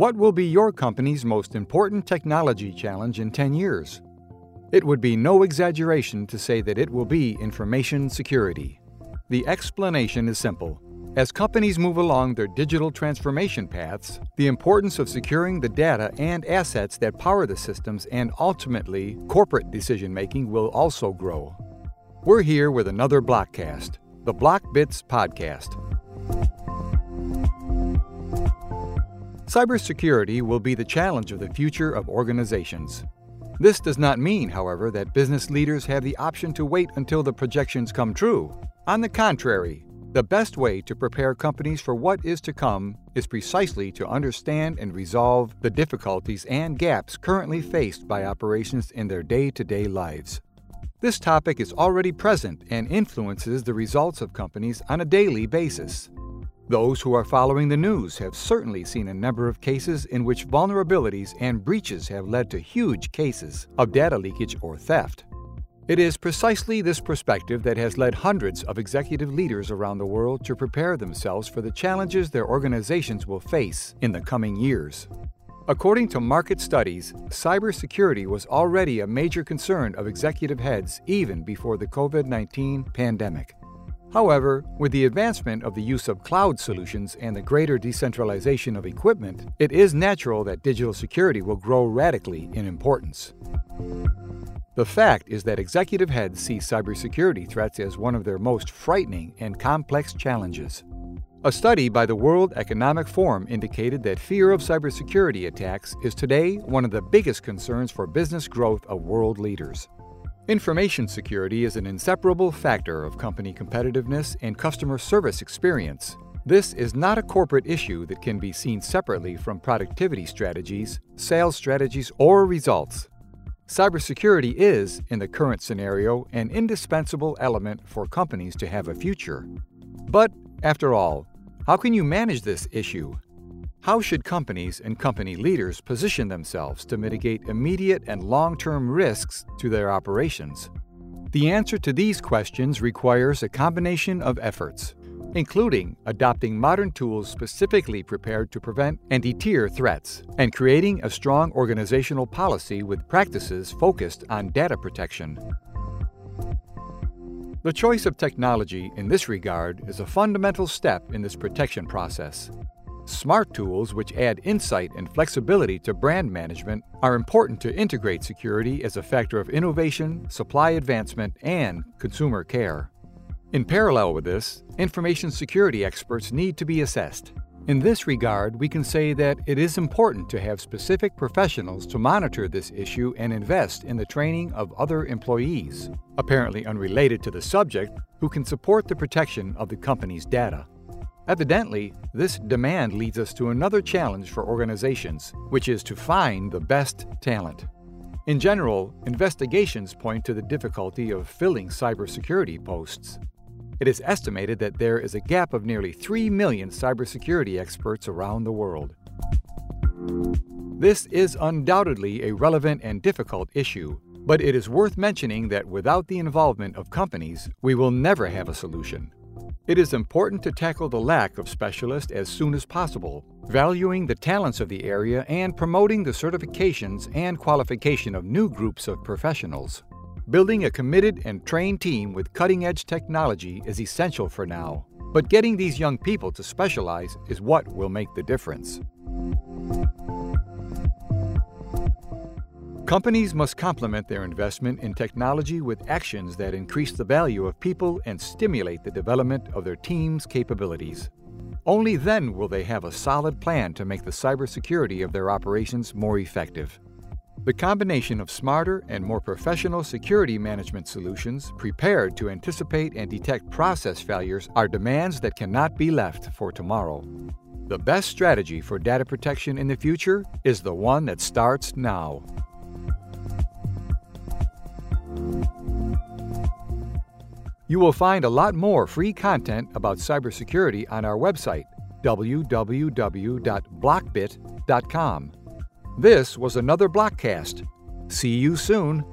What will be your company's most important technology challenge in 10 years? It would be no exaggeration to say that it will be information security. The explanation is simple. As companies move along their digital transformation paths, the importance of securing the data and assets that power the systems and ultimately corporate decision making will also grow. We're here with another Blockcast, the BlockBits Podcast. Cybersecurity will be the challenge of the future of organizations. This does not mean, however, that business leaders have the option to wait until the projections come true. On the contrary, the best way to prepare companies for what is to come is precisely to understand and resolve the difficulties and gaps currently faced by operations in their day to day lives. This topic is already present and influences the results of companies on a daily basis. Those who are following the news have certainly seen a number of cases in which vulnerabilities and breaches have led to huge cases of data leakage or theft. It is precisely this perspective that has led hundreds of executive leaders around the world to prepare themselves for the challenges their organizations will face in the coming years. According to market studies, cybersecurity was already a major concern of executive heads even before the COVID 19 pandemic. However, with the advancement of the use of cloud solutions and the greater decentralization of equipment, it is natural that digital security will grow radically in importance. The fact is that executive heads see cybersecurity threats as one of their most frightening and complex challenges. A study by the World Economic Forum indicated that fear of cybersecurity attacks is today one of the biggest concerns for business growth of world leaders. Information security is an inseparable factor of company competitiveness and customer service experience. This is not a corporate issue that can be seen separately from productivity strategies, sales strategies, or results. Cybersecurity is, in the current scenario, an indispensable element for companies to have a future. But, after all, how can you manage this issue? How should companies and company leaders position themselves to mitigate immediate and long term risks to their operations? The answer to these questions requires a combination of efforts including adopting modern tools specifically prepared to prevent and deter threats, and creating a strong organizational policy with practices focused on data protection. The choice of technology in this regard is a fundamental step in this protection process. Smart tools, which add insight and flexibility to brand management, are important to integrate security as a factor of innovation, supply advancement, and consumer care. In parallel with this, information security experts need to be assessed. In this regard, we can say that it is important to have specific professionals to monitor this issue and invest in the training of other employees, apparently unrelated to the subject, who can support the protection of the company's data. Evidently, this demand leads us to another challenge for organizations, which is to find the best talent. In general, investigations point to the difficulty of filling cybersecurity posts. It is estimated that there is a gap of nearly 3 million cybersecurity experts around the world. This is undoubtedly a relevant and difficult issue, but it is worth mentioning that without the involvement of companies, we will never have a solution. It is important to tackle the lack of specialists as soon as possible, valuing the talents of the area and promoting the certifications and qualification of new groups of professionals. Building a committed and trained team with cutting edge technology is essential for now, but getting these young people to specialize is what will make the difference. Companies must complement their investment in technology with actions that increase the value of people and stimulate the development of their team's capabilities. Only then will they have a solid plan to make the cybersecurity of their operations more effective. The combination of smarter and more professional security management solutions prepared to anticipate and detect process failures are demands that cannot be left for tomorrow. The best strategy for data protection in the future is the one that starts now. You will find a lot more free content about cybersecurity on our website, www.blockbit.com. This was another Blockcast. See you soon.